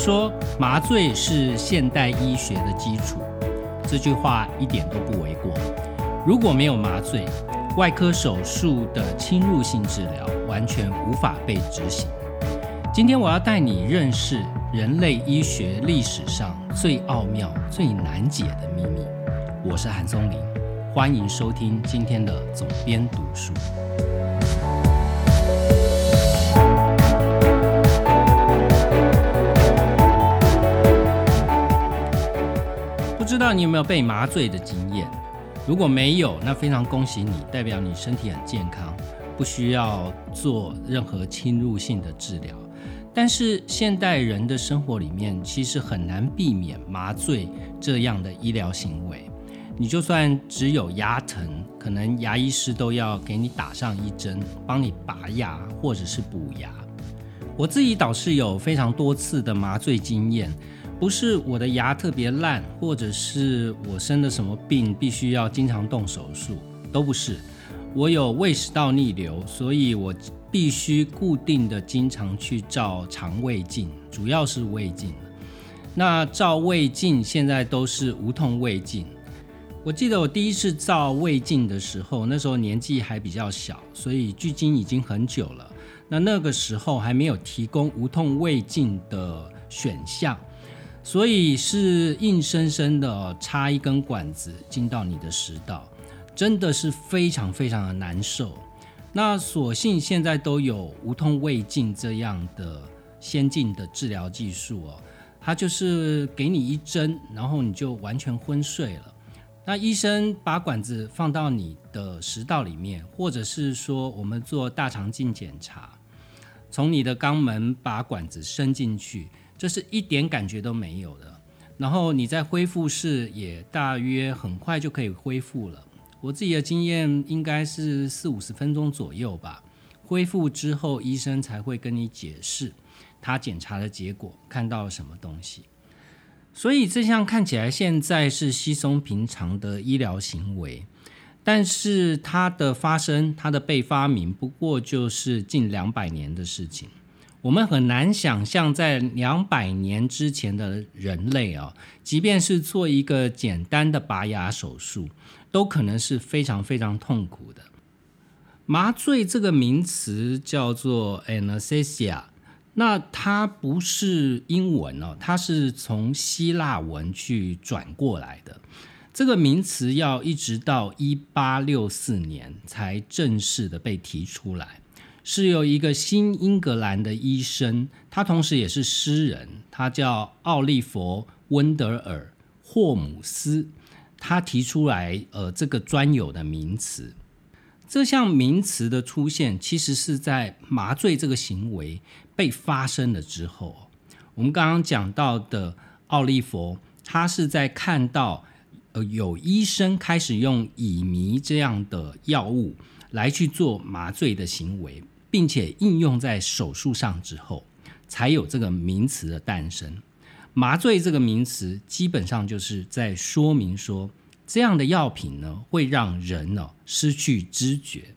说麻醉是现代医学的基础，这句话一点都不为过。如果没有麻醉，外科手术的侵入性治疗完全无法被执行。今天我要带你认识人类医学历史上最奥妙、最难解的秘密。我是韩松林，欢迎收听今天的总编读书。知道你有没有被麻醉的经验？如果没有，那非常恭喜你，代表你身体很健康，不需要做任何侵入性的治疗。但是现代人的生活里面，其实很难避免麻醉这样的医疗行为。你就算只有牙疼，可能牙医师都要给你打上一针，帮你拔牙或者是补牙。我自己倒是有非常多次的麻醉经验。不是我的牙特别烂，或者是我生了什么病，必须要经常动手术，都不是。我有胃食道逆流，所以我必须固定的经常去照肠胃镜，主要是胃镜。那照胃镜现在都是无痛胃镜。我记得我第一次照胃镜的时候，那时候年纪还比较小，所以距今已经很久了。那那个时候还没有提供无痛胃镜的选项。所以是硬生生的插一根管子进到你的食道，真的是非常非常的难受。那所幸现在都有无痛胃镜这样的先进的治疗技术哦，它就是给你一针，然后你就完全昏睡了。那医生把管子放到你的食道里面，或者是说我们做大肠镜检查，从你的肛门把管子伸进去。这是一点感觉都没有的，然后你在恢复室也大约很快就可以恢复了。我自己的经验应该是四五十分钟左右吧。恢复之后，医生才会跟你解释他检查的结果，看到了什么东西。所以这项看起来现在是稀松平常的医疗行为，但是它的发生、它的被发明，不过就是近两百年的事情。我们很难想象，在两百年之前的人类啊，即便是做一个简单的拔牙手术，都可能是非常非常痛苦的。麻醉这个名词叫做 anesthesia，那它不是英文哦，它是从希腊文去转过来的。这个名词要一直到一八六四年才正式的被提出来。是由一个新英格兰的医生，他同时也是诗人，他叫奥利弗·温德尔·霍姆斯，他提出来呃这个专有的名词。这项名词的出现，其实是在麻醉这个行为被发生了之后。我们刚刚讲到的奥利弗，他是在看到呃有医生开始用乙醚这样的药物来去做麻醉的行为。并且应用在手术上之后，才有这个名词的诞生。麻醉这个名词基本上就是在说明说，这样的药品呢会让人呢失去知觉。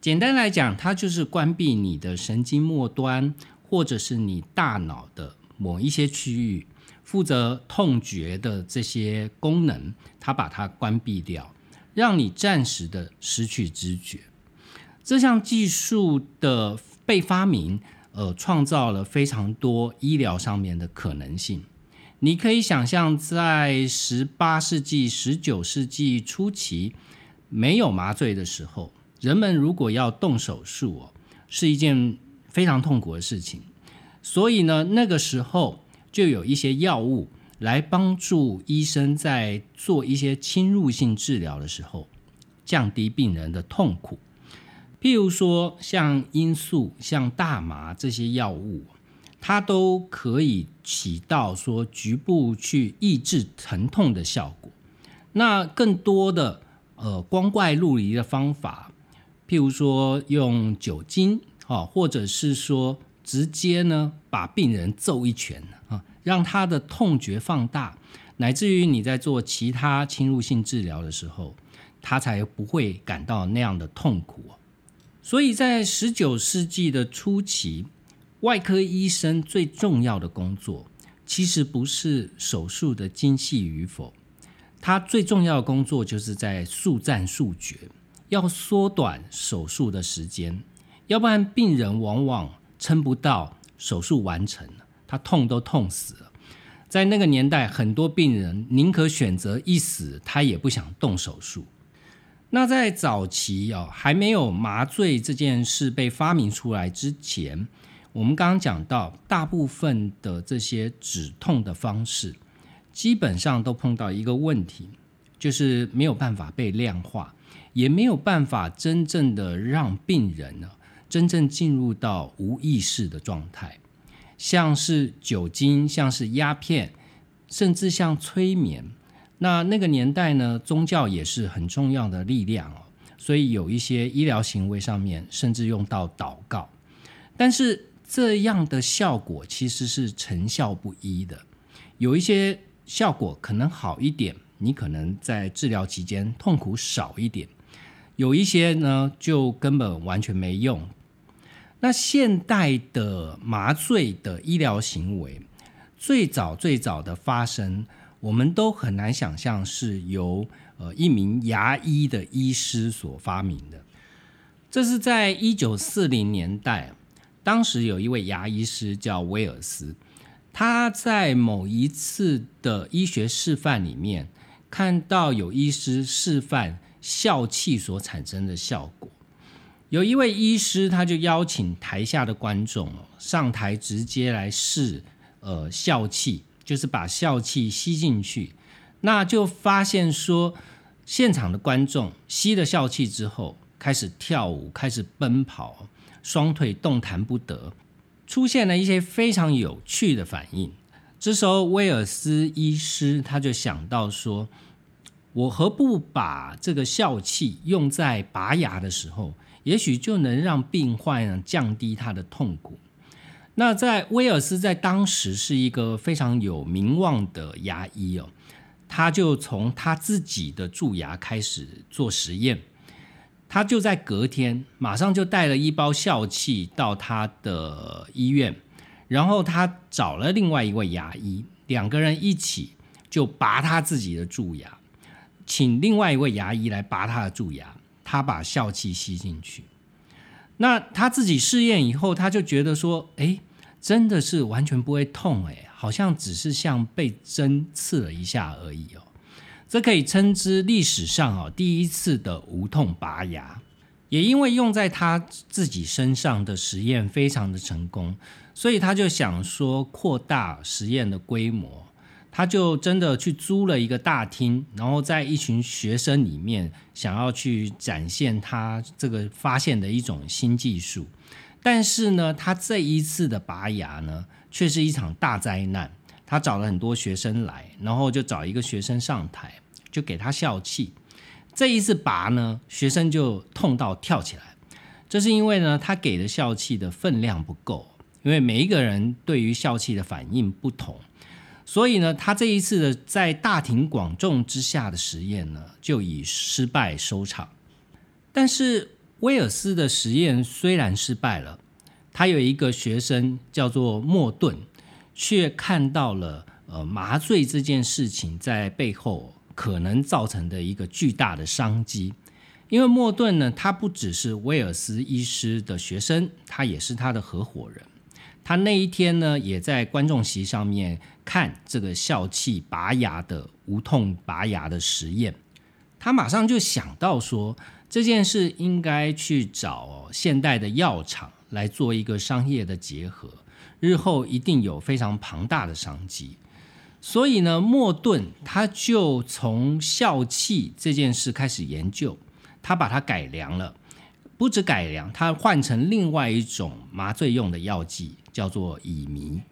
简单来讲，它就是关闭你的神经末端，或者是你大脑的某一些区域，负责痛觉的这些功能，它把它关闭掉，让你暂时的失去知觉。这项技术的被发明，呃，创造了非常多医疗上面的可能性。你可以想象，在十八世纪、十九世纪初期没有麻醉的时候，人们如果要动手术哦，是一件非常痛苦的事情。所以呢，那个时候就有一些药物来帮助医生在做一些侵入性治疗的时候，降低病人的痛苦。譬如说，像罂粟、像大麻这些药物，它都可以起到说局部去抑制疼痛的效果。那更多的呃光怪陆离的方法，譬如说用酒精啊，或者是说直接呢把病人揍一拳啊，让他的痛觉放大，乃至于你在做其他侵入性治疗的时候，他才不会感到那样的痛苦。所以在十九世纪的初期，外科医生最重要的工作其实不是手术的精细与否，他最重要的工作就是在速战速决，要缩短手术的时间，要不然病人往往撑不到手术完成，他痛都痛死了。在那个年代，很多病人宁可选择一死，他也不想动手术。那在早期哦，还没有麻醉这件事被发明出来之前，我们刚刚讲到，大部分的这些止痛的方式，基本上都碰到一个问题，就是没有办法被量化，也没有办法真正的让病人呢，真正进入到无意识的状态。像是酒精，像是鸦片，甚至像催眠。那那个年代呢，宗教也是很重要的力量哦。所以有一些医疗行为上面，甚至用到祷告。但是这样的效果其实是成效不一的。有一些效果可能好一点，你可能在治疗期间痛苦少一点；有一些呢，就根本完全没用。那现代的麻醉的医疗行为，最早最早的发生，我们都很难想象是由呃一名牙医的医师所发明的。这是在一九四零年代，当时有一位牙医师叫威尔斯，他在某一次的医学示范里面，看到有医师示范笑气所产生的效果。有一位医师，他就邀请台下的观众上台，直接来试，呃，笑气，就是把笑气吸进去。那就发现说，现场的观众吸了笑气之后，开始跳舞，开始奔跑，双腿动弹不得，出现了一些非常有趣的反应。这时候，威尔斯医师他就想到说，我何不把这个笑气用在拔牙的时候？也许就能让病患降低他的痛苦。那在威尔斯在当时是一个非常有名望的牙医哦，他就从他自己的蛀牙开始做实验。他就在隔天马上就带了一包笑气到他的医院，然后他找了另外一位牙医，两个人一起就拔他自己的蛀牙，请另外一位牙医来拔他的蛀牙。他把笑气吸进去，那他自己试验以后，他就觉得说：“哎，真的是完全不会痛，哎，好像只是像被针刺了一下而已哦。”这可以称之历史上哦第一次的无痛拔牙。也因为用在他自己身上的实验非常的成功，所以他就想说扩大实验的规模。他就真的去租了一个大厅，然后在一群学生里面，想要去展现他这个发现的一种新技术。但是呢，他这一次的拔牙呢，却是一场大灾难。他找了很多学生来，然后就找一个学生上台，就给他笑气。这一次拔呢，学生就痛到跳起来。这是因为呢，他给的笑气的分量不够，因为每一个人对于笑气的反应不同。所以呢，他这一次的在大庭广众之下的实验呢，就以失败收场。但是威尔斯的实验虽然失败了，他有一个学生叫做莫顿，却看到了呃麻醉这件事情在背后可能造成的一个巨大的商机。因为莫顿呢，他不只是威尔斯医师的学生，他也是他的合伙人。他那一天呢，也在观众席上面看这个笑气拔牙的无痛拔牙的实验。他马上就想到说，这件事应该去找现代的药厂来做一个商业的结合，日后一定有非常庞大的商机。所以呢，莫顿他就从笑气这件事开始研究，他把它改良了。不止改良，他换成另外一种麻醉用的药剂，叫做乙醚。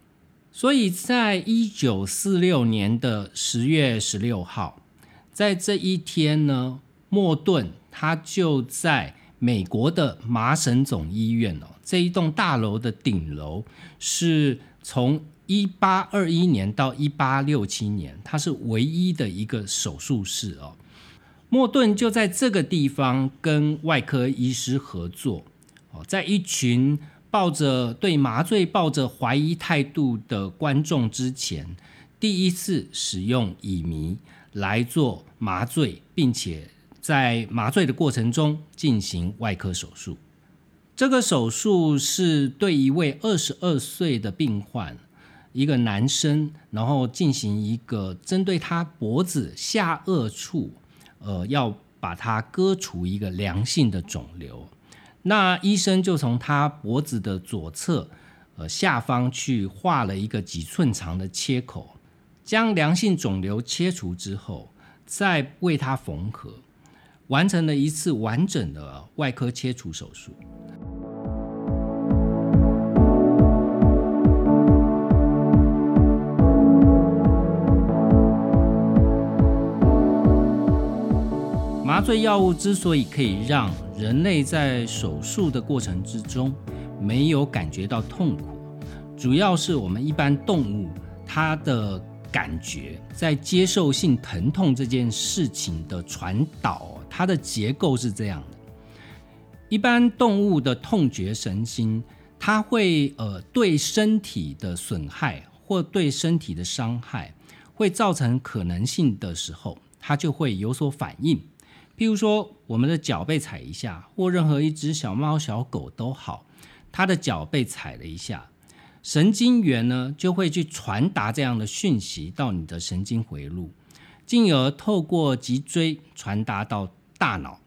所以在一九四六年的十月十六号，在这一天呢，莫顿他就在美国的麻省总医院哦，这一栋大楼的顶楼，是从一八二一年到一八六七年，它是唯一的一个手术室哦。莫顿就在这个地方跟外科医师合作，哦，在一群抱着对麻醉抱着怀疑态度的观众之前，第一次使用乙醚来做麻醉，并且在麻醉的过程中进行外科手术。这个手术是对一位二十二岁的病患，一个男生，然后进行一个针对他脖子下颚处，呃，要把它割除一个良性的肿瘤。那医生就从他脖子的左侧，呃，下方去画了一个几寸长的切口，将良性肿瘤切除之后，再为他缝合，完成了一次完整的外科切除手术。麻醉药物之所以可以让人类在手术的过程之中没有感觉到痛苦，主要是我们一般动物它的感觉在接受性疼痛这件事情的传导，它的结构是这样的：一般动物的痛觉神经，它会呃对身体的损害或对身体的伤害会造成可能性的时候，它就会有所反应。譬如说，我们的脚被踩一下，或任何一只小猫、小狗都好，它的脚被踩了一下，神经元呢就会去传达这样的讯息到你的神经回路，进而透过脊椎传达到大脑，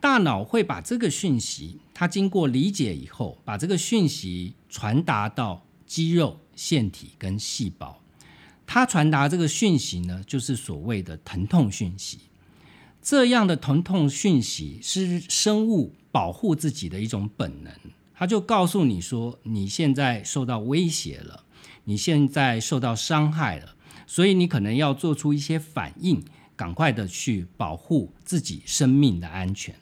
大脑会把这个讯息，它经过理解以后，把这个讯息传达到肌肉、腺体跟细胞，它传达这个讯息呢，就是所谓的疼痛讯息。这样的疼痛讯息是生物保护自己的一种本能，它就告诉你说你现在受到威胁了，你现在受到伤害了，所以你可能要做出一些反应，赶快的去保护自己生命的安全。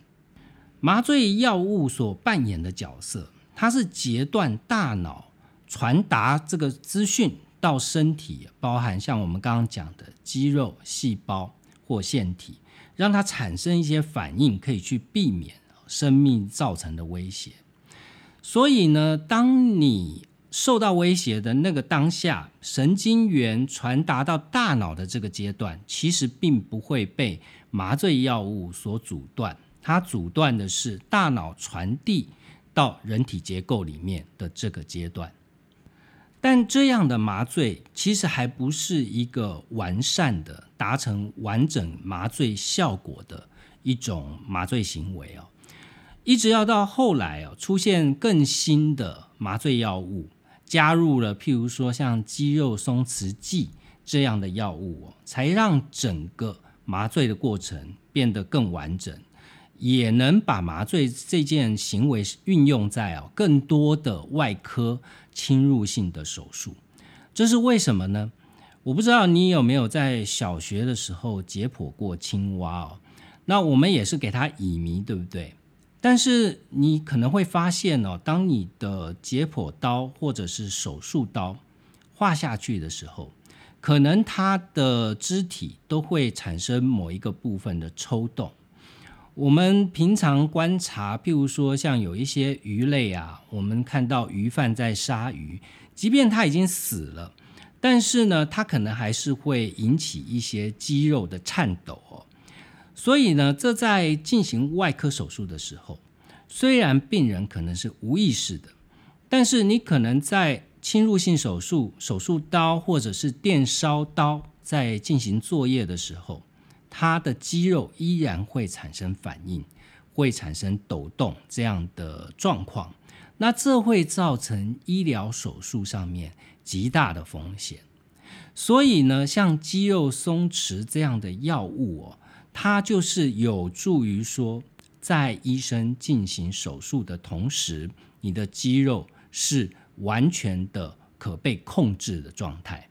麻醉药物所扮演的角色，它是截断大脑传达这个资讯到身体，包含像我们刚刚讲的肌肉、细胞或腺体。让它产生一些反应，可以去避免生命造成的威胁。所以呢，当你受到威胁的那个当下，神经元传达到大脑的这个阶段，其实并不会被麻醉药物所阻断。它阻断的是大脑传递到人体结构里面的这个阶段。但这样的麻醉其实还不是一个完善的、达成完整麻醉效果的一种麻醉行为哦。一直要到后来哦，出现更新的麻醉药物，加入了譬如说像肌肉松弛剂这样的药物哦，才让整个麻醉的过程变得更完整。也能把麻醉这件行为运用在哦更多的外科侵入性的手术，这是为什么呢？我不知道你有没有在小学的时候解剖过青蛙哦？那我们也是给它乙醚，对不对？但是你可能会发现哦，当你的解剖刀或者是手术刀划下去的时候，可能它的肢体都会产生某一个部分的抽动。我们平常观察，譬如说像有一些鱼类啊，我们看到鱼贩在杀鱼，即便它已经死了，但是呢，它可能还是会引起一些肌肉的颤抖哦。所以呢，这在进行外科手术的时候，虽然病人可能是无意识的，但是你可能在侵入性手术、手术刀或者是电烧刀在进行作业的时候。它的肌肉依然会产生反应，会产生抖动这样的状况，那这会造成医疗手术上面极大的风险。所以呢，像肌肉松弛这样的药物哦，它就是有助于说，在医生进行手术的同时，你的肌肉是完全的可被控制的状态。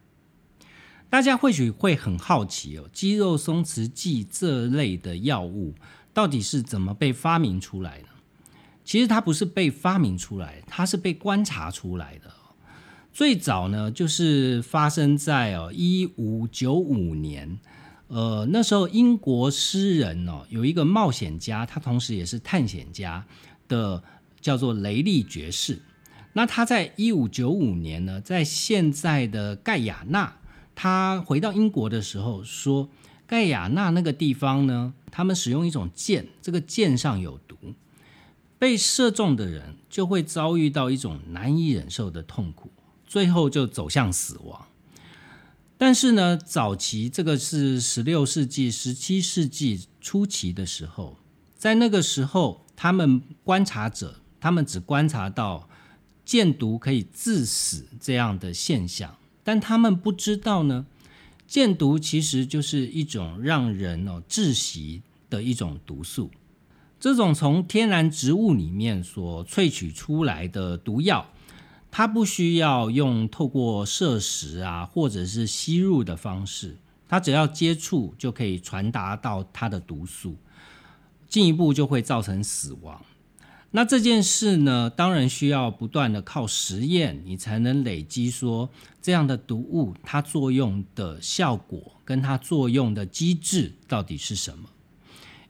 大家或许会很好奇哦，肌肉松弛剂这类的药物到底是怎么被发明出来的？其实它不是被发明出来，它是被观察出来的。最早呢，就是发生在哦一五九五年，呃，那时候英国诗人哦有一个冒险家，他同时也是探险家的，叫做雷利爵士。那他在一五九五年呢，在现在的盖亚纳，他回到英国的时候说，盖亚纳那个地方呢，他们使用一种箭，这个箭上有毒，被射中的人就会遭遇到一种难以忍受的痛苦，最后就走向死亡。但是呢，早期这个是十六世纪、十七世纪初期的时候，在那个时候，他们观察者，他们只观察到。箭毒可以致死这样的现象，但他们不知道呢，箭毒其实就是一种让人哦窒息的一种毒素。这种从天然植物里面所萃取出来的毒药，它不需要用透过摄食啊或者是吸入的方式，它只要接触就可以传达到它的毒素，进一步就会造成死亡。那这件事呢，当然需要不断的靠实验，你才能累积说这样的毒物它作用的效果跟它作用的机制到底是什么。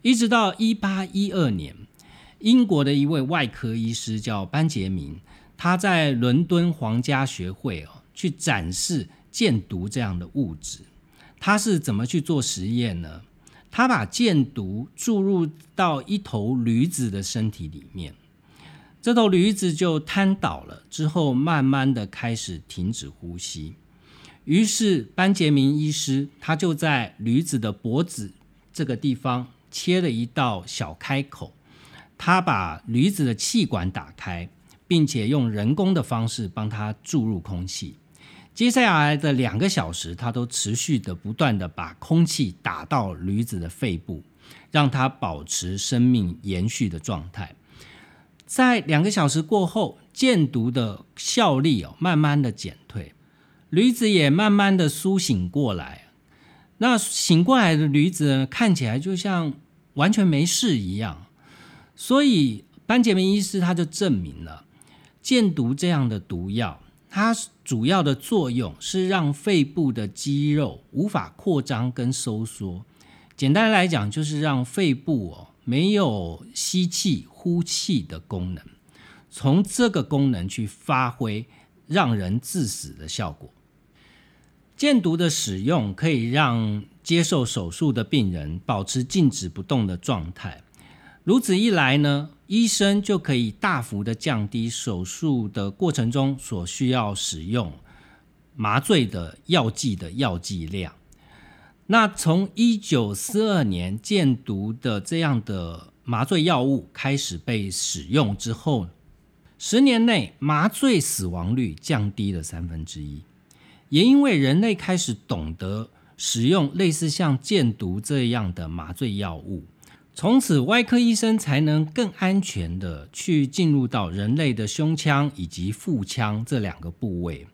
一直到一八一二年，英国的一位外科医师叫班杰明，他在伦敦皇家学会哦去展示箭毒这样的物质，他是怎么去做实验呢？他把箭毒注入到一头驴子的身体里面，这头驴子就瘫倒了，之后慢慢的开始停止呼吸。于是班杰明医师他就在驴子的脖子这个地方切了一道小开口，他把驴子的气管打开，并且用人工的方式帮他注入空气。接下来的两个小时，他都持续的不断的把空气打到驴子的肺部，让它保持生命延续的状态。在两个小时过后，箭毒的效力哦慢慢的减退，驴子也慢慢的苏醒过来。那醒过来的驴子看起来就像完全没事一样。所以班杰明医师他就证明了箭毒这样的毒药。它主要的作用是让肺部的肌肉无法扩张跟收缩，简单来讲就是让肺部哦没有吸气呼气的功能，从这个功能去发挥让人致死的效果。箭毒的使用可以让接受手术的病人保持静止不动的状态，如此一来呢？医生就可以大幅的降低手术的过程中所需要使用麻醉的药剂的药剂量。那从一九四二年箭毒的这样的麻醉药物开始被使用之后，十年内麻醉死亡率降低了三分之一。也因为人类开始懂得使用类似像箭毒这样的麻醉药物。从此，外科医生才能更安全的去进入到人类的胸腔以及腹腔这两个部位。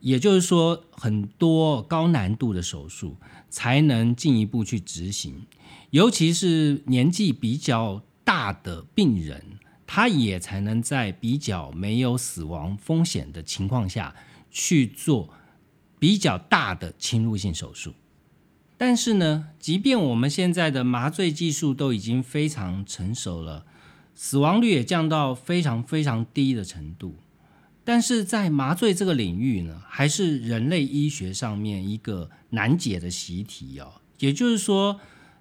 也就是说，很多高难度的手术才能进一步去执行。尤其是年纪比较大的病人，他也才能在比较没有死亡风险的情况下去做比较大的侵入性手术。但是呢，即便我们现在的麻醉技术都已经非常成熟了，死亡率也降到非常非常低的程度，但是在麻醉这个领域呢，还是人类医学上面一个难解的习题哦。也就是说，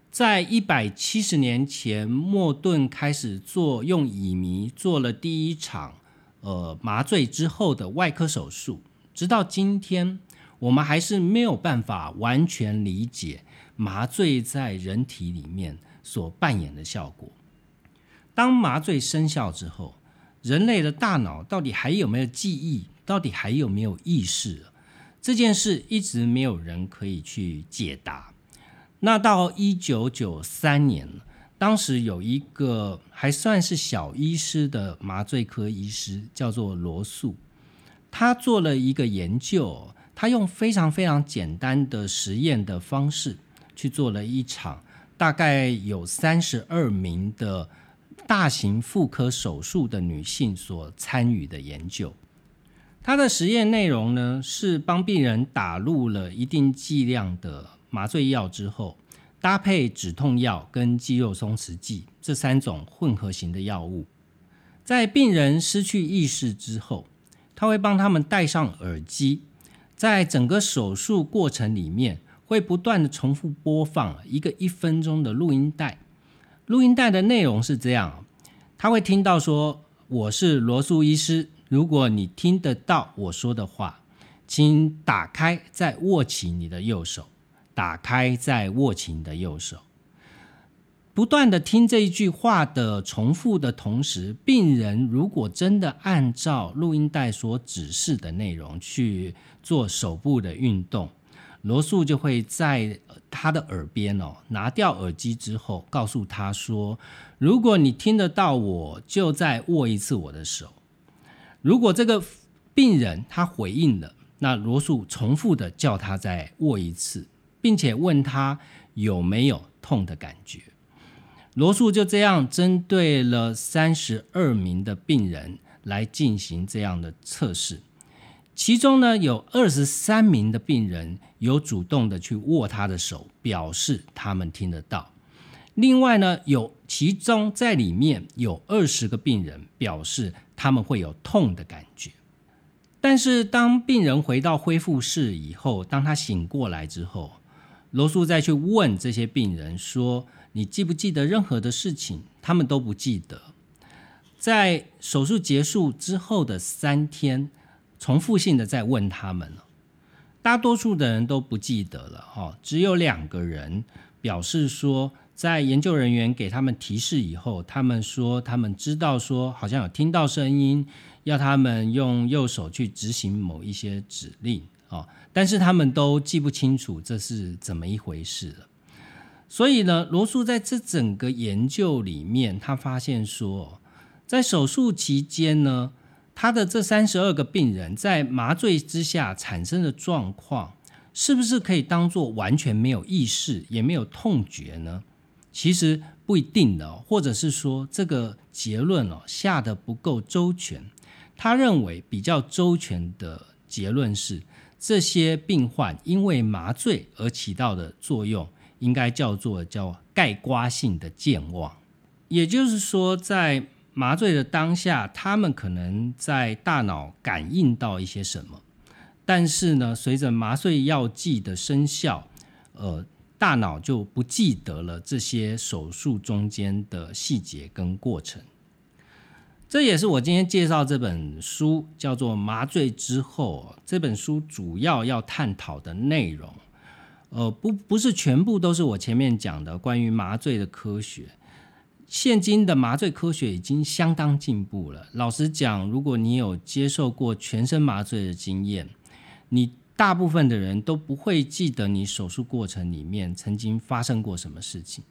在一百七十年前，莫顿开始做用乙醚做了第一场呃麻醉之后的外科手术，直到今天。我们还是没有办法完全理解麻醉在人体里面所扮演的效果。当麻醉生效之后，人类的大脑到底还有没有记忆？到底还有没有意识？这件事一直没有人可以去解答。那到一九九三年，当时有一个还算是小医师的麻醉科医师，叫做罗素，他做了一个研究。他用非常非常简单的实验的方式去做了一场大概有三十二名的大型妇科手术的女性所参与的研究。他的实验内容呢是帮病人打入了一定剂量的麻醉药之后，搭配止痛药跟肌肉松弛剂这三种混合型的药物。在病人失去意识之后，他会帮他们戴上耳机，在整个手术过程里面，会不断的重复播放一个一分钟的录音带。录音带的内容是这样，他会听到说：“我是罗素医师，如果你听得到我说的话，请打开再握起你的右手，打开再握起你的右手。”不断的听这一句话的重复的同时，病人如果真的按照录音带所指示的内容去做手部的运动，罗素就会在他的耳边哦拿掉耳机之后，告诉他说：“如果你听得到，我就再握一次我的手。”如果这个病人他回应了，那罗素重复的叫他再握一次，并且问他有没有痛的感觉。罗素就这样针对了三十二名的病人来进行这样的测试，其中呢有二十三名的病人有主动的去握他的手，表示他们听得到。另外呢有其中在里面有二十个病人表示他们会有痛的感觉。但是当病人回到恢复室以后，当他醒过来之后，罗素再去问这些病人说。你记不记得任何的事情？他们都不记得。在手术结束之后的三天，重复性的在问他们了。大多数的人都不记得了，哈，只有两个人表示说，在研究人员给他们提示以后，他们说他们知道说，好像有听到声音，要他们用右手去执行某一些指令，哦，但是他们都记不清楚这是怎么一回事了。所以呢，罗素在这整个研究里面，他发现说，在手术期间呢，他的这三十二个病人在麻醉之下产生的状况，是不是可以当做完全没有意识，也没有痛觉呢？其实不一定的，或者是说这个结论哦下的不够周全。他认为比较周全的结论是，这些病患因为麻醉而起到的作用。应该叫做叫盖刮性的健忘，也就是说，在麻醉的当下，他们可能在大脑感应到一些什么，但是呢，随着麻醉药剂的生效，呃，大脑就不记得了这些手术中间的细节跟过程。这也是我今天介绍这本书叫做《麻醉之后》这本书主要要探讨的内容。呃，不，不是全部都是我前面讲的关于麻醉的科学。现今的麻醉科学已经相当进步了。老实讲，如果你有接受过全身麻醉的经验，你大部分的人都不会记得你手术过程里面曾经发生过什么事情。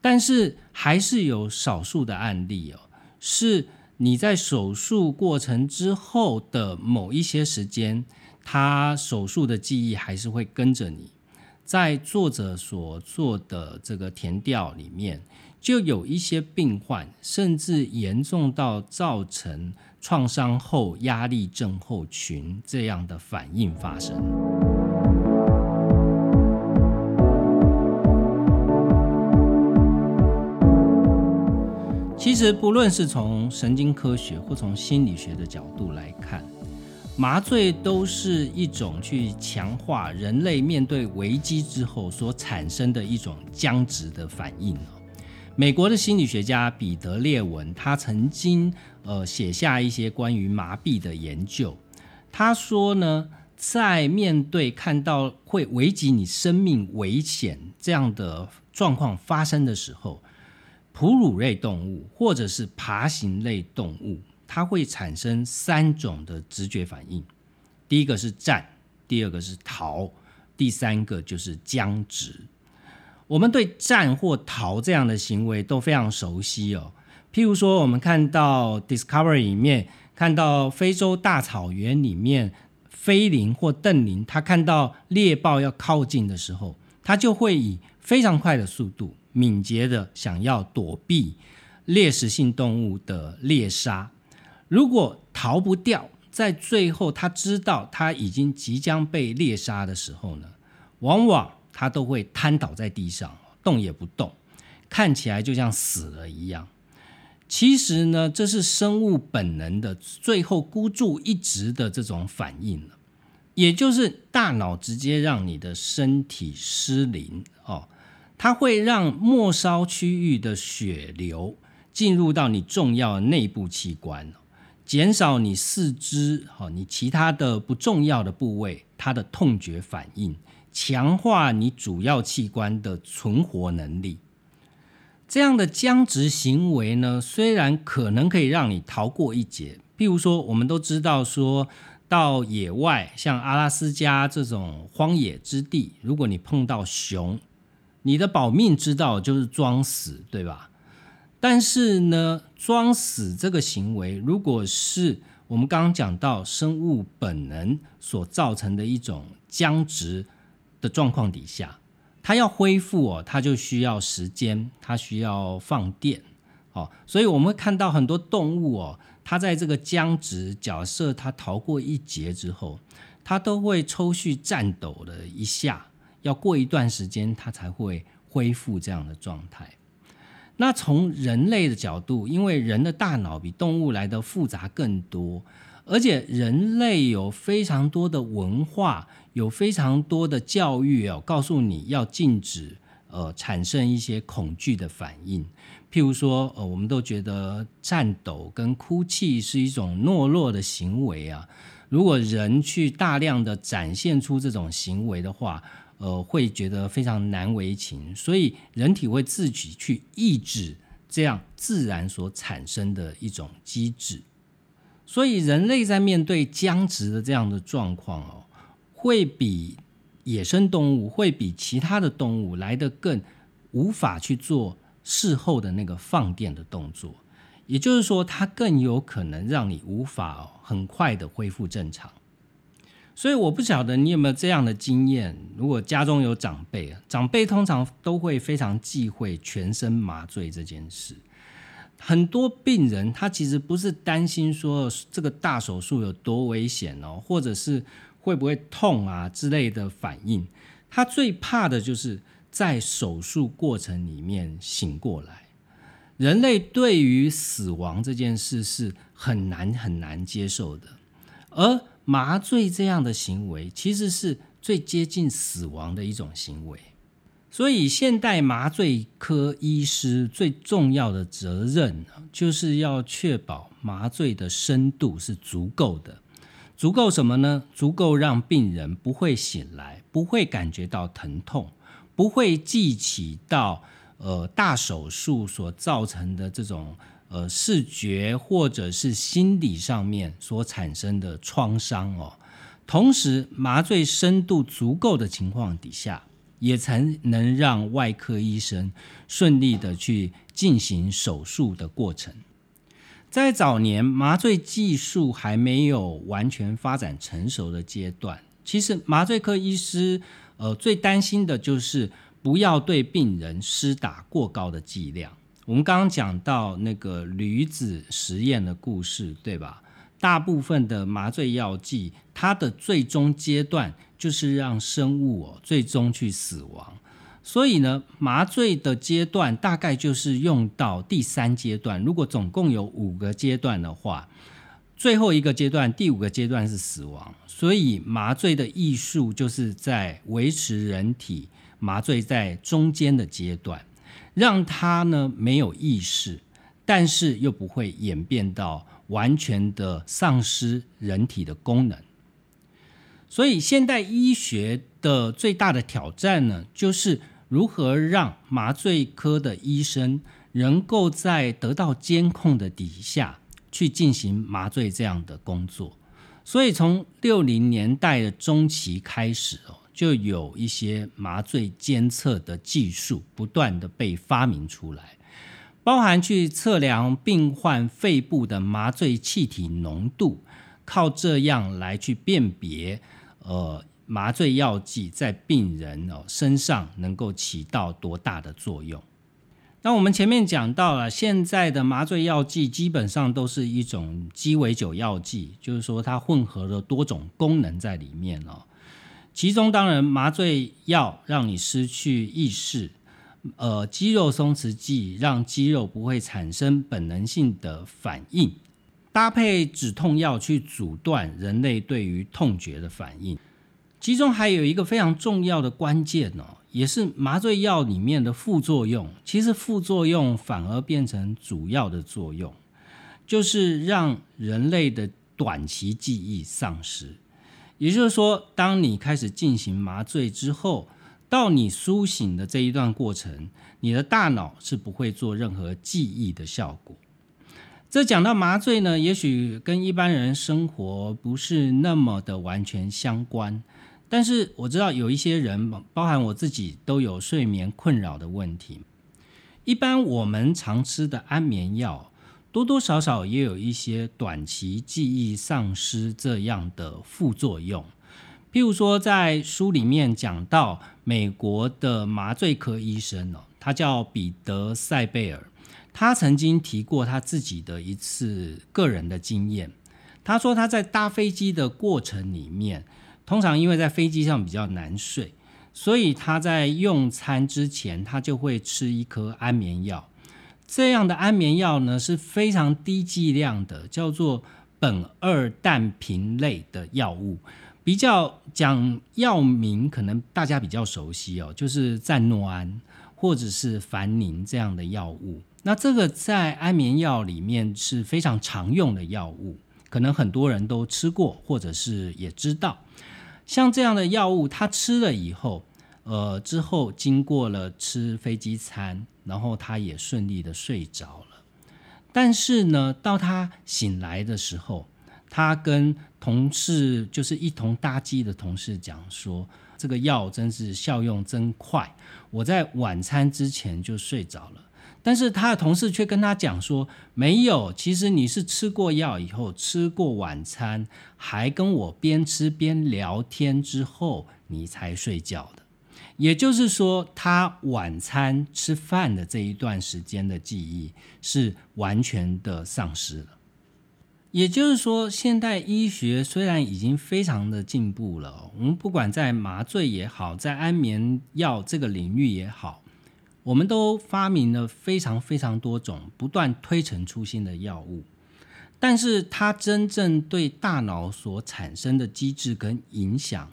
但是还是有少数的案例哦，是你在手术过程之后的某一些时间，他手术的记忆还是会跟着你。在作者所做的这个填调里面，就有一些病患，甚至严重到造成创伤后压力症候群这样的反应发生。其实，不论是从神经科学或从心理学的角度来看。麻醉都是一种去强化人类面对危机之后所产生的一种僵直的反应美国的心理学家彼得列文，他曾经呃写下一些关于麻痹的研究。他说呢，在面对看到会危及你生命危险这样的状况发生的时候，哺乳类动物或者是爬行类动物。它会产生三种的直觉反应，第一个是战，第二个是逃，第三个就是僵直。我们对战或逃这样的行为都非常熟悉哦。譬如说，我们看到 Discovery 里面看到非洲大草原里面飞羚或瞪羚，它看到猎豹要靠近的时候，它就会以非常快的速度、敏捷的想要躲避猎食性动物的猎杀。如果逃不掉，在最后他知道他已经即将被猎杀的时候呢，往往他都会瘫倒在地上，动也不动，看起来就像死了一样。其实呢，这是生物本能的最后孤注一掷的这种反应了，也就是大脑直接让你的身体失灵哦，它会让末梢区域的血流进入到你重要的内部器官，减少你四肢哦，你其他的不重要的部位它的痛觉反应，强化你主要器官的存活能力。这样的僵直行为呢，虽然可能可以让你逃过一劫，譬如说，我们都知道说到野外，像阿拉斯加这种荒野之地，如果你碰到熊，你的保命之道就是装死，对吧？但是呢，装死这个行为，如果是我们刚刚讲到生物本能所造成的一种僵直的状况底下。它要恢复哦，它就需要时间，它需要放电，哦，所以我们会看到很多动物哦，它在这个僵直，假设它逃过一劫之后，它都会抽蓄颤抖了一下，要过一段时间，它才会恢复这样的状态。那从人类的角度，因为人的大脑比动物来的复杂更多。而且人类有非常多的文化，有非常多的教育哦，告诉你要禁止呃产生一些恐惧的反应。譬如说，呃，我们都觉得颤抖跟哭泣是一种懦弱的行为啊。如果人去大量的展现出这种行为的话，呃，会觉得非常难为情。所以人体会自己去抑制这样自然所产生的一种机制。所以，人类在面对僵直的这样的状况哦，会比野生动物，会比其他的动物来的更无法去做事后的那个放电的动作。也就是说，它更有可能让你无法很快的恢复正常。所以，我不晓得你有没有这样的经验。如果家中有长辈，长辈通常都会非常忌讳全身麻醉这件事。很多病人他其实不是担心说这个大手术有多危险哦，或者是会不会痛啊之类的反应，他最怕的就是在手术过程里面醒过来。人类对于死亡这件事是很难很难接受的，而麻醉这样的行为其实是最接近死亡的一种行为。所以，现代麻醉科医师最重要的责任，就是要确保麻醉的深度是足够的。足够什么呢？足够让病人不会醒来，不会感觉到疼痛，不会记起到呃大手术所造成的这种呃视觉或者是心理上面所产生的创伤哦。同时，麻醉深度足够的情况底下。也才能让外科医生顺利的去进行手术的过程。在早年麻醉技术还没有完全发展成熟的阶段，其实麻醉科医师呃最担心的就是不要对病人施打过高的剂量。我们刚刚讲到那个驴子实验的故事，对吧？大部分的麻醉药剂，它的最终阶段就是让生物哦最终去死亡。所以呢，麻醉的阶段大概就是用到第三阶段。如果总共有五个阶段的话，最后一个阶段，第五个阶段是死亡。所以麻醉的艺术就是在维持人体麻醉在中间的阶段，让它呢没有意识，但是又不会演变到。完全的丧失人体的功能，所以现代医学的最大的挑战呢，就是如何让麻醉科的医生能够在得到监控的底下去进行麻醉这样的工作。所以从六零年代的中期开始哦，就有一些麻醉监测的技术不断的被发明出来。包含去测量病患肺部的麻醉气体浓度，靠这样来去辨别，呃，麻醉药剂在病人哦身上能够起到多大的作用。那我们前面讲到了，现在的麻醉药剂基本上都是一种鸡尾酒药剂，就是说它混合了多种功能在里面哦。其中当然麻醉药让你失去意识。呃肌肉松弛剂，让肌肉不会产生本能性的反应，搭配止痛药去阻断人类对于痛觉的反应。其中还有一个非常重要的关键哦，也是麻醉药里面的副作用。其实副作用反而变成主要的作用，就是让人类的短期记忆丧失。也就是说，当你开始进行麻醉之后，到你苏醒的这一段过程，你的大脑是不会做任何记忆的效果。这讲到麻醉呢，也许跟一般人生活不是那么的完全相关。但是我知道有一些人，包含我自己，都有睡眠困扰的问题。一般我们常吃的安眠药，多多少少也有一些短期记忆丧失这样的副作用。譬如说，在书里面讲到美国的麻醉科医生哦，他叫彼得·塞贝尔，他曾经提过他自己的一次个人的经验。他说他在搭飞机的过程里面。通常因为在飞机上比较难睡，所以他在用餐之前，他就会吃一颗安眠药。这样的安眠药呢是非常低剂量的，叫做苯二氮平类的药物。比较讲药名，可能大家比较熟悉哦，就是赞诺安或者是凡宁这样的药物。那这个在安眠药里面是非常常用的药物，可能很多人都吃过，或者是也知道。像这样的药物，他吃了以后，呃，之后经过了吃飞机餐，然后他也顺利的睡着了。但是呢，到他醒来的时候，他跟同事，就是一同搭机的同事讲说，这个药真是效用真快，我在晚餐之前就睡着了。但是他的同事却跟他讲说：“没有，其实你是吃过药以后，吃过晚餐，还跟我边吃边聊天之后，你才睡觉的。也就是说，他晚餐吃饭的这一段时间的记忆是完全的丧失了。也就是说，现代医学虽然已经非常的进步了，我们不管在麻醉也好，在安眠药这个领域也好。”我们都发明了非常非常多种不断推陈出新的药物，但是它真正对大脑所产生的机制跟影响，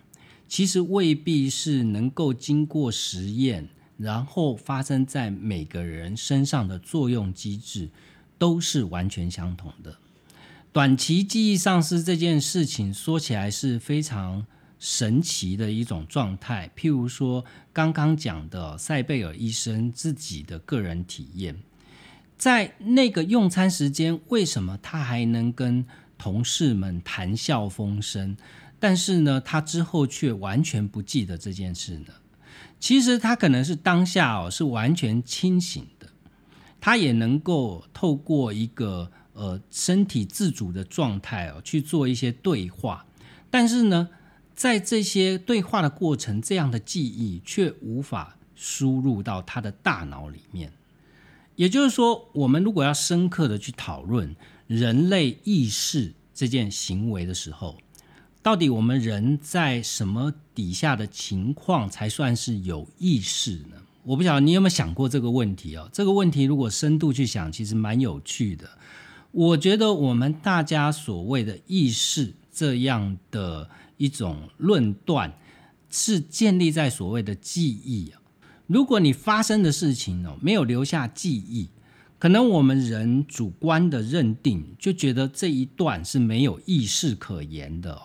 其实未必是能够经过实验，然后发生在每个人身上的作用机制都是完全相同的。短期记忆丧失这件事情说起来是非常。神奇的一种状态，譬如说刚刚讲的塞贝尔医生自己的个人体验，在那个用餐时间，为什么他还能跟同事们谈笑风生？但是呢，他之后却完全不记得这件事呢？其实他可能是当下哦是完全清醒的，他也能够透过一个呃身体自主的状态哦去做一些对话，但是呢。在这些对话的过程，这样的记忆却无法输入到他的大脑里面。也就是说，我们如果要深刻的去讨论人类意识这件行为的时候，到底我们人在什么底下的情况才算是有意识呢？我不晓得你有没有想过这个问题哦。这个问题如果深度去想，其实蛮有趣的。我觉得我们大家所谓的意识这样的。一种论断是建立在所谓的记忆啊。如果你发生的事情哦没有留下记忆，可能我们人主观的认定就觉得这一段是没有意识可言的，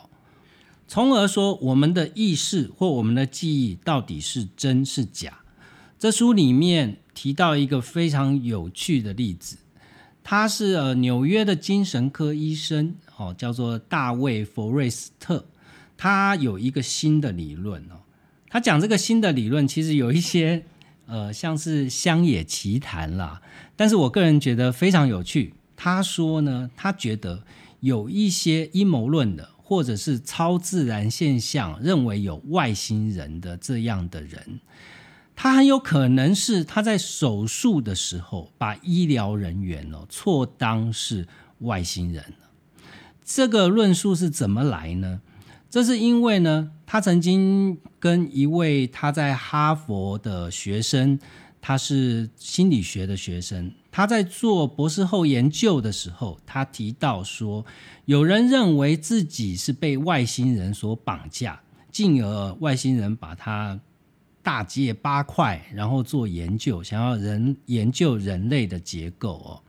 从而说我们的意识或我们的记忆到底是真是假？这书里面提到一个非常有趣的例子，他是呃纽约的精神科医生哦，叫做大卫·弗瑞斯特。他有一个新的理论哦，他讲这个新的理论其实有一些 呃像是乡野奇谈啦，但是我个人觉得非常有趣。他说呢，他觉得有一些阴谋论的或者是超自然现象，认为有外星人的这样的人，他很有可能是他在手术的时候把医疗人员哦错当是外星人这个论述是怎么来呢？这是因为呢，他曾经跟一位他在哈佛的学生他是心理学的学生，他在做博士后研究的时候，他提到说，有人认为自己是被外星人所绑架，进而外星人把他大卸八块，然后做研究，想要人研究人类的结构哦。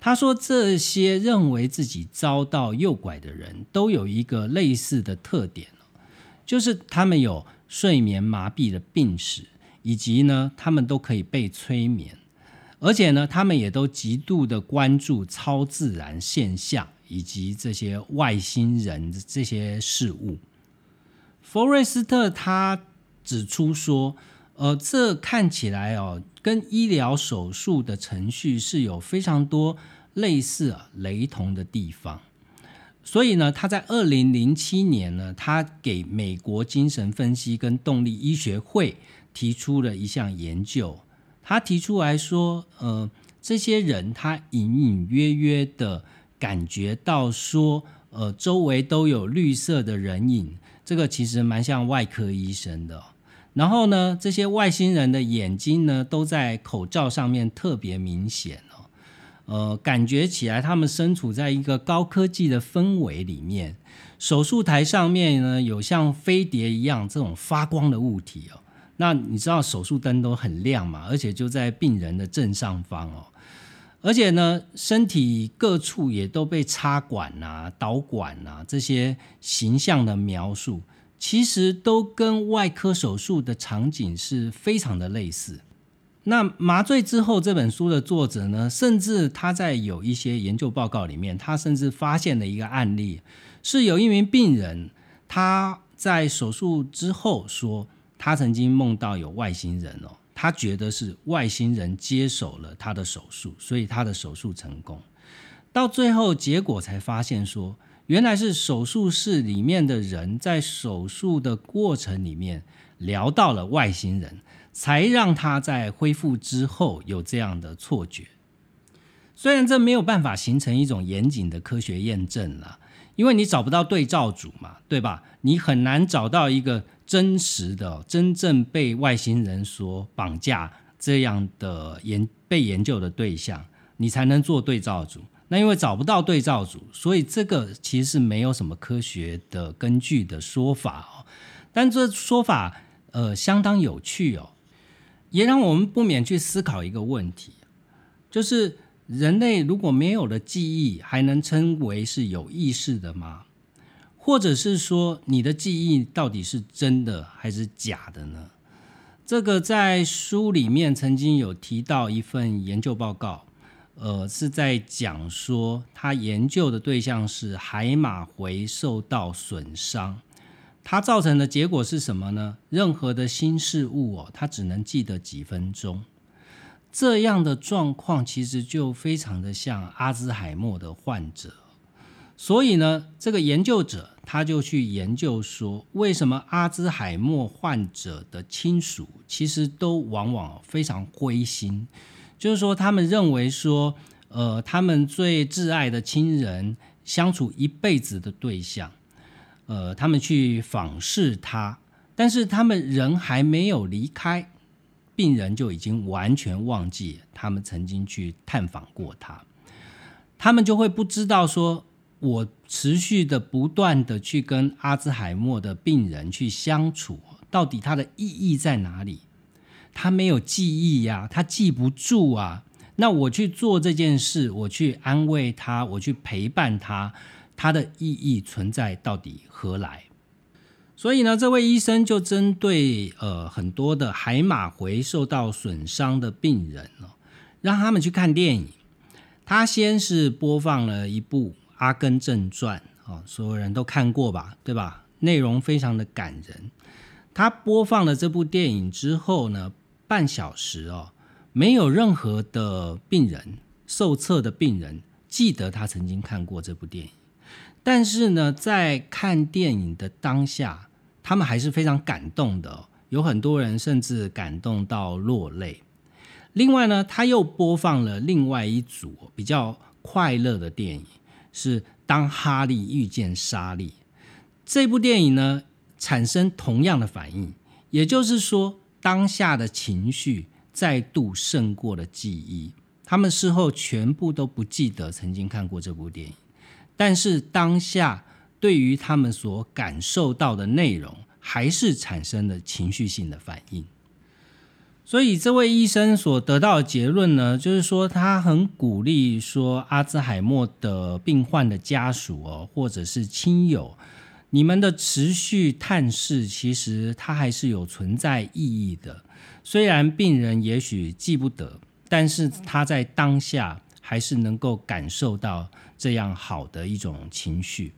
他说，这些认为自己遭到诱拐的人都有一个类似的特点就是他们有睡眠麻痹的病史，以及呢，他们都可以被催眠，而且呢，他们也都极度的关注超自然现象以及这些外星人这些事物。弗瑞斯特他指出说，呃，这看起来哦。跟医疗手术的程序是有非常多类似、雷同的地方，所以呢，他在二零零七年呢，他给美国精神分析跟动力医学会提出了一项研究，他提出来说，呃，这些人他隐隐约约的感觉到说，呃，周围都有绿色的人影，这个其实蛮像外科医生的。然后呢，这些外星人的眼睛呢，都在口罩上面特别明显哦。呃，感觉起来他们身处在一个高科技的氛围里面。手术台上面呢，有像飞碟一样这种发光的物体哦。那你知道手术灯都很亮嘛？而且就在病人的正上方哦。而且呢，身体各处也都被插管啊、导管啊这些形象的描述。其实都跟外科手术的场景是非常的类似。那麻醉之后这本书的作者呢，甚至他在有一些研究报告里面，他甚至发现了一个案例，是有一名病人他在手术之后说，他曾经梦到有外星人哦，他觉得是外星人接手了他的手术，所以他的手术成功。到最后结果才发现说。原来是手术室里面的人在手术的过程里面聊到了外星人，才让他在恢复之后有这样的错觉。虽然这没有办法形成一种严谨的科学验证了，因为你找不到对照组嘛，对吧？你很难找到一个真实的、真正被外星人所绑架这样的研被研究的对象，你才能做对照组。那因为找不到对照组，所以这个其实是没有什么科学的根据的说法哦。但这说法呃相当有趣哦，也让我们不免去思考一个问题，就是人类如果没有了记忆，还能称为是有意识的吗？或者是说你的记忆到底是真的还是假的呢？这个在书里面曾经有提到一份研究报告。呃，是在讲说，他研究的对象是海马回受到损伤，它造成的结果是什么呢？任何的新事物哦，它只能记得几分钟。这样的状况其实就非常的像阿兹海默的患者。所以呢，这个研究者他就去研究说，为什么阿兹海默患者的亲属其实都往往非常灰心。就是说，他们认为说，呃，他们最挚爱的亲人，相处一辈子的对象，呃，他们去访视他，但是他们人还没有离开，病人就已经完全忘记他们曾经去探访过他，他们就会不知道说，我持续的不断的去跟阿兹海默的病人去相处，到底它的意义在哪里？他没有记忆呀，他记不住啊。那我去做这件事，我去安慰他，我去陪伴他，他的意义存在到底何来？所以呢，这位医生就针对呃很多的海马回受到损伤的病人哦，让他们去看电影。他先是播放了一部《阿根正传》哦，所有人都看过吧，对吧？内容非常的感人。他播放了这部电影之后呢？半小时哦，没有任何的病人受测的病人记得他曾经看过这部电影，但是呢，在看电影的当下，他们还是非常感动的，有很多人甚至感动到落泪。另外呢，他又播放了另外一组比较快乐的电影，是《当哈利遇见莎莉》这部电影呢，产生同样的反应，也就是说。当下的情绪再度胜过了记忆。他们事后全部都不记得曾经看过这部电影，但是当下对于他们所感受到的内容，还是产生了情绪性的反应。所以这位医生所得到的结论呢，就是说他很鼓励说阿兹海默的病患的家属哦，或者是亲友，你们的持续探视，其实它还是有存在意义的。虽然病人也许记不得。但是他在当下还是能够感受到这样好的一种情绪。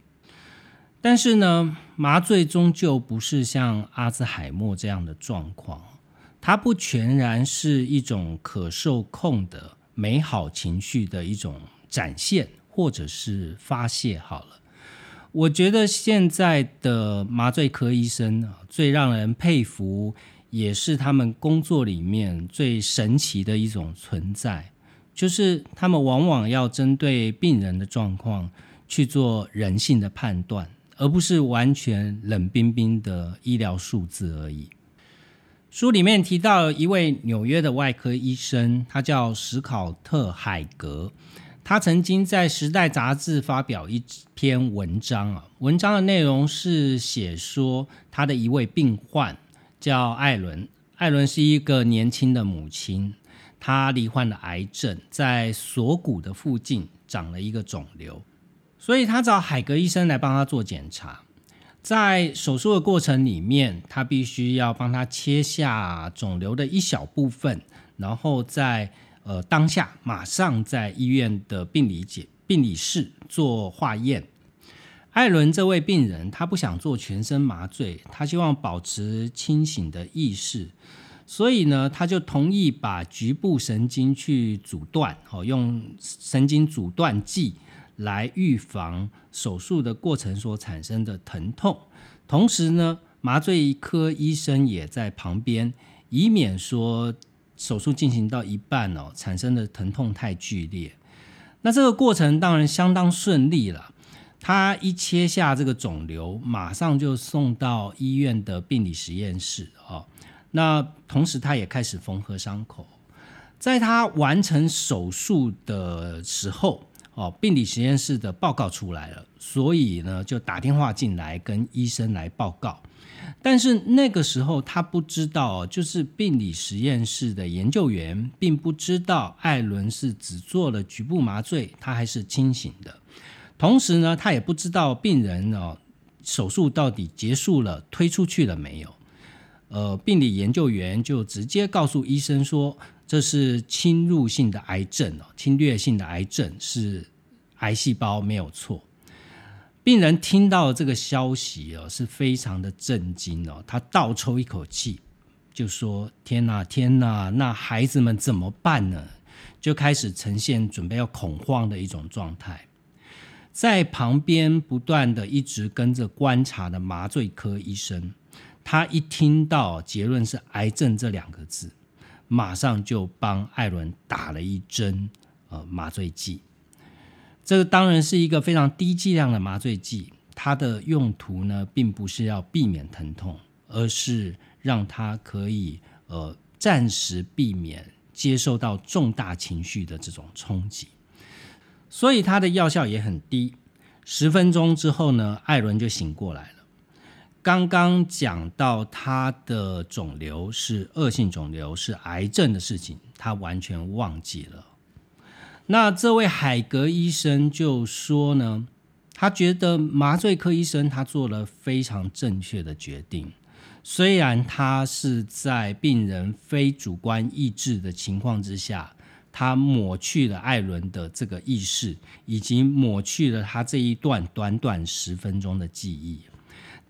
但是呢，麻醉终究不是像阿兹海默这样的状况，它不全然是一种可受控的美好情绪的一种展现或者是发泄。好了，我觉得现在的麻醉科医生啊，最让人佩服。也是他们工作里面最神奇的一种存在，就是他们往往要针对病人的状况去做人性的判断，而不是完全冷冰冰的医疗数字而已。书里面提到一位纽约的外科医生，他叫史考特·海格，他曾经在《时代》杂志发表一篇文章啊，文章的内容是写说他的一位病患。叫艾伦，艾伦是一个年轻的母亲，她罹患了癌症，在锁骨的附近长了一个肿瘤，所以他找海格医生来帮她做检查。在手术的过程里面，他必须要帮他切下肿瘤的一小部分，然后在呃当下马上在医院的病理解病理室做化验。艾伦这位病人，他不想做全身麻醉，他希望保持清醒的意识，所以呢，他就同意把局部神经去阻断，哦，用神经阻断剂来预防手术的过程所产生的疼痛。同时呢，麻醉科医生也在旁边，以免说手术进行到一半哦，产生的疼痛太剧烈。那这个过程当然相当顺利了。他一切下这个肿瘤，马上就送到医院的病理实验室哦。那同时，他也开始缝合伤口。在他完成手术的时候，哦，病理实验室的报告出来了，所以呢，就打电话进来跟医生来报告。但是那个时候，他不知道，就是病理实验室的研究员并不知道艾伦是只做了局部麻醉，他还是清醒的。同时呢，他也不知道病人哦手术到底结束了，推出去了没有。呃，病理研究员就直接告诉医生说，这是侵入性的癌症哦，侵略性的癌症是癌细胞没有错。病人听到这个消息哦，是非常的震惊哦，他倒抽一口气，就说：“天哪，天哪，那孩子们怎么办呢？”就开始呈现准备要恐慌的一种状态。在旁边不断的一直跟着观察的麻醉科医生，他一听到结论是癌症这两个字，马上就帮艾伦打了一针呃麻醉剂。这个当然是一个非常低剂量的麻醉剂，它的用途呢并不是要避免疼痛，而是让他可以呃暂时避免接受到重大情绪的这种冲击。所以它的药效也很低。十分钟之后呢，艾伦就醒过来了。刚刚讲到他的肿瘤是恶性肿瘤，是癌症的事情，他完全忘记了。那这位海格医生就说呢，他觉得麻醉科医生他做了非常正确的决定。虽然他是在病人非主观意志的情况之下。他抹去了艾伦的这个意识，以及抹去了他这一段短短十分钟的记忆，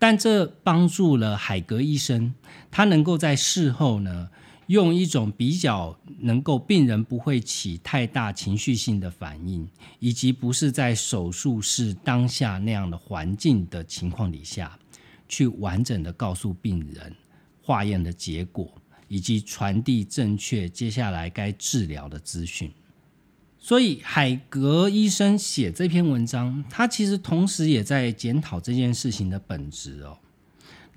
但这帮助了海格医生，他能够在事后呢，用一种比较能够病人不会起太大情绪性的反应，以及不是在手术室当下那样的环境的情况底下，去完整的告诉病人化验的结果。以及传递正确接下来该治疗的资讯，所以海格医生写这篇文章，他其实同时也在检讨这件事情的本质哦。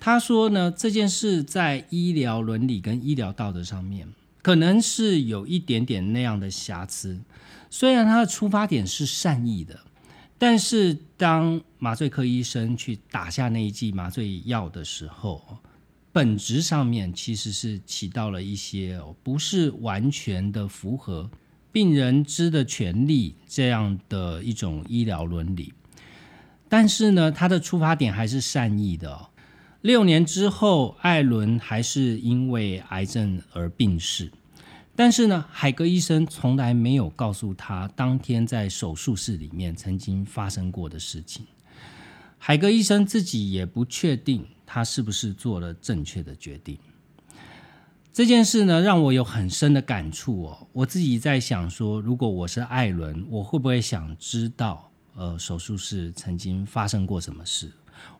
他说呢，这件事在医疗伦理跟医疗道德上面可能是有一点点那样的瑕疵。虽然他的出发点是善意的，但是当麻醉科医生去打下那一剂麻醉药的时候，本质上面其实是起到了一些不是完全的符合病人知的权利这样的一种医疗伦理。但是呢，他的出发点还是善意的。六年之后，艾伦还是因为癌症而病逝。但是呢，海格医生从来没有告诉他当天在手术室里面曾经发生过的事情。海格医生自己也不确定他是不是做了正确的决定。这件事呢，让我有很深的感触哦。我自己在想说，如果我是艾伦，我会不会想知道，呃，手术室曾经发生过什么事？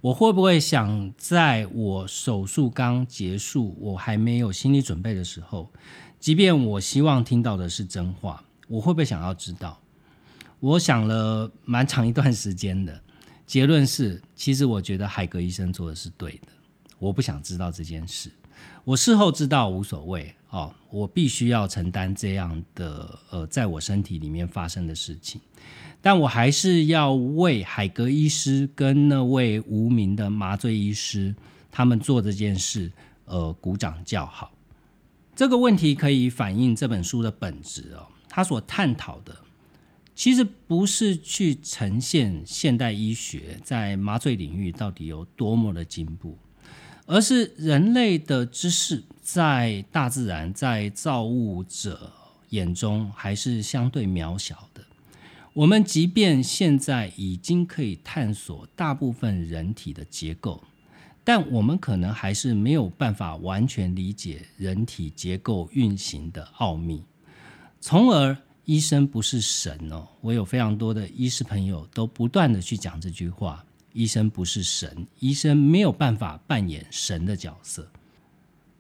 我会不会想在我手术刚结束，我还没有心理准备的时候？即便我希望听到的是真话，我会不会想要知道？我想了蛮长一段时间的结论是，其实我觉得海格医生做的是对的。我不想知道这件事，我事后知道无所谓哦。我必须要承担这样的呃，在我身体里面发生的事情，但我还是要为海格医师跟那位无名的麻醉医师他们做这件事呃鼓掌叫好。这个问题可以反映这本书的本质哦。他所探讨的，其实不是去呈现现代医学在麻醉领域到底有多么的进步，而是人类的知识在大自然、在造物者眼中还是相对渺小的。我们即便现在已经可以探索大部分人体的结构。但我们可能还是没有办法完全理解人体结构运行的奥秘，从而医生不是神哦。我有非常多的医师朋友都不断的去讲这句话：医生不是神，医生没有办法扮演神的角色。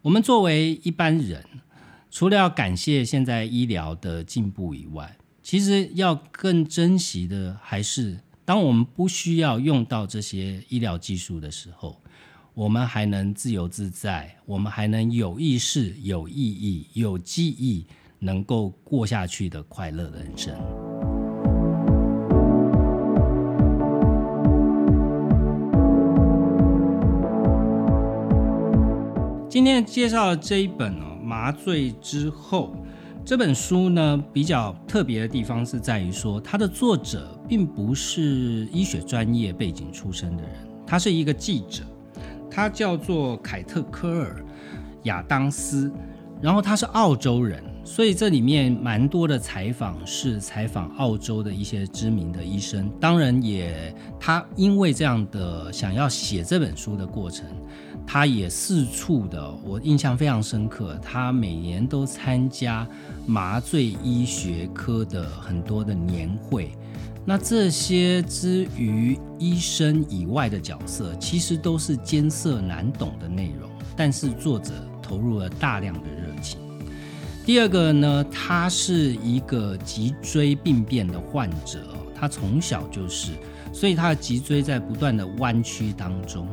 我们作为一般人，除了要感谢现在医疗的进步以外，其实要更珍惜的还是，当我们不需要用到这些医疗技术的时候。我们还能自由自在，我们还能有意识、有意义、有记忆，能够过下去的快乐人生。今天介绍的这一本哦，《麻醉之后》这本书呢，比较特别的地方是在于说，它的作者并不是医学专业背景出身的人，他是一个记者。他叫做凯特科尔亚当斯，然后他是澳洲人，所以这里面蛮多的采访是采访澳洲的一些知名的医生。当然，也他因为这样的想要写这本书的过程，他也四处的，我印象非常深刻。他每年都参加麻醉医学科的很多的年会。那这些之于医生以外的角色，其实都是艰涩难懂的内容，但是作者投入了大量的热情。第二个呢，他是一个脊椎病变的患者，他从小就是，所以他的脊椎在不断的弯曲当中。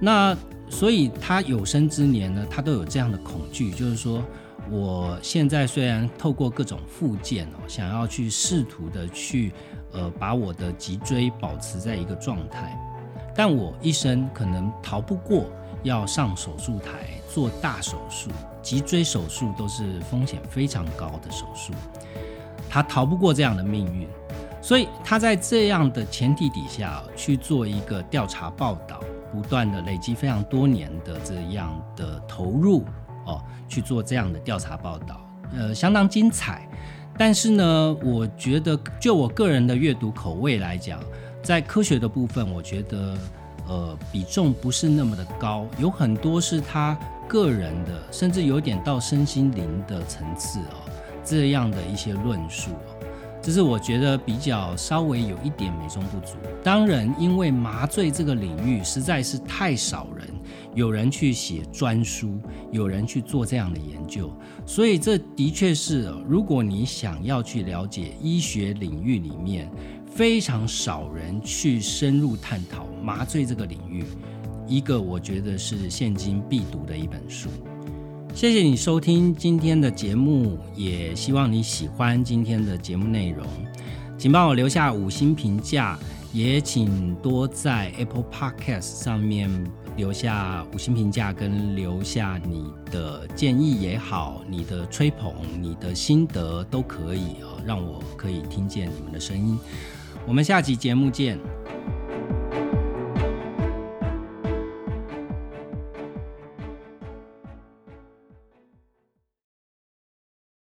那所以他有生之年呢，他都有这样的恐惧，就是说。我现在虽然透过各种附件哦，想要去试图的去，呃，把我的脊椎保持在一个状态，但我一生可能逃不过要上手术台做大手术，脊椎手术都是风险非常高的手术，他逃不过这样的命运，所以他在这样的前提底下去做一个调查报道，不断的累积非常多年的这样的投入。哦，去做这样的调查报道，呃，相当精彩。但是呢，我觉得就我个人的阅读口味来讲，在科学的部分，我觉得呃比重不是那么的高，有很多是他个人的，甚至有点到身心灵的层次哦，这样的一些论述。这是我觉得比较稍微有一点美中不足。当然，因为麻醉这个领域实在是太少人有人去写专书，有人去做这样的研究，所以这的确是，如果你想要去了解医学领域里面非常少人去深入探讨麻醉这个领域，一个我觉得是现今必读的一本书。谢谢你收听今天的节目，也希望你喜欢今天的节目内容。请帮我留下五星评价，也请多在 Apple Podcast 上面留下五星评价，跟留下你的建议也好，你的吹捧、你的心得都可以哦，让我可以听见你们的声音。我们下期节目见。